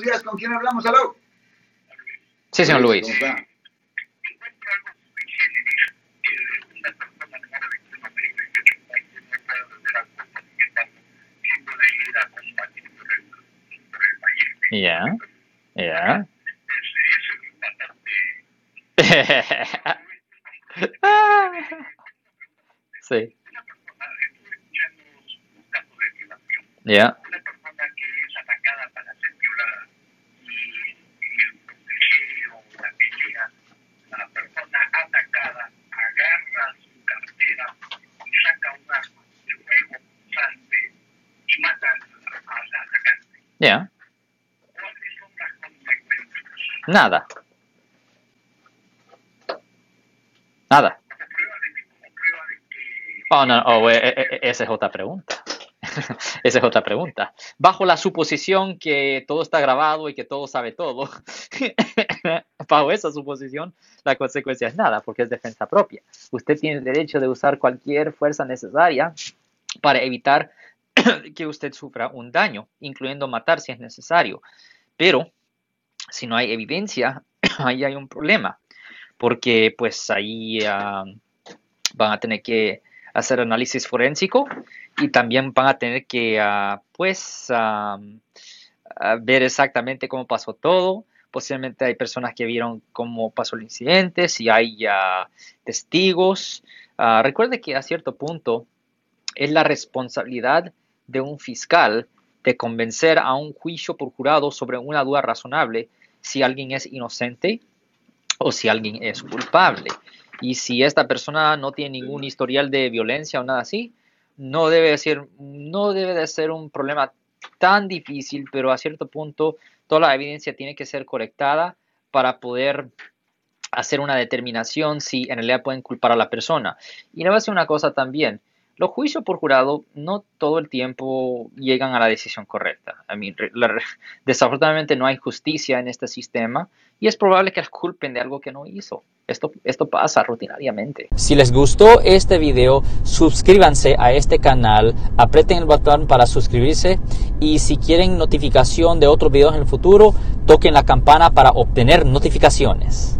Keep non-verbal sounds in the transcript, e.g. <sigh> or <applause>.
buenos días. ¿Con quién hablamos? ¿Aló? Sí, señor Luis. Ya, ya. <laughs> sí. Ya. una persona que es atacada para ser violada y en el protege o la pelea, la persona atacada agarra su cartera y saca un arma de fuego pulsante y mata al, al atacante. Ya. ¿Cuáles son las consecuencias? Nada. Nada. Como prueba de que, como prueba de que Oh, no, oh, eh, eh, eh, esa es otra pregunta. <laughs> esa es otra pregunta. Bajo la suposición que todo está grabado y que todo sabe todo, <laughs> bajo esa suposición, la consecuencia es nada, porque es defensa propia. Usted tiene el derecho de usar cualquier fuerza necesaria para evitar <coughs> que usted sufra un daño, incluyendo matar si es necesario. Pero si no hay evidencia, <coughs> ahí hay un problema, porque pues ahí ah, van a tener que hacer análisis forénsico y también van a tener que ah, pues ver exactamente cómo pasó todo. Posiblemente hay personas que vieron cómo pasó el incidente, si hay ah, testigos. Recuerde que a cierto punto es la responsabilidad de un fiscal de convencer a un juicio por jurado sobre una duda razonable si alguien es inocente o si alguien es culpable. Y si esta persona no tiene ningún historial de violencia o nada así, no debe ser, no debe de ser un problema tan difícil, pero a cierto punto toda la evidencia tiene que ser colectada para poder hacer una determinación si en realidad pueden culpar a la persona. Y le voy a decir una cosa también. Los juicios por jurado no todo el tiempo llegan a la decisión correcta. I mean, <laughs> desafortunadamente no hay justicia en este sistema y es probable que la culpen de algo que no hizo. Esto, esto pasa rutinariamente. Si les gustó este video, suscríbanse a este canal, aprieten el botón para suscribirse y si quieren notificación de otros videos en el futuro, toquen la campana para obtener notificaciones.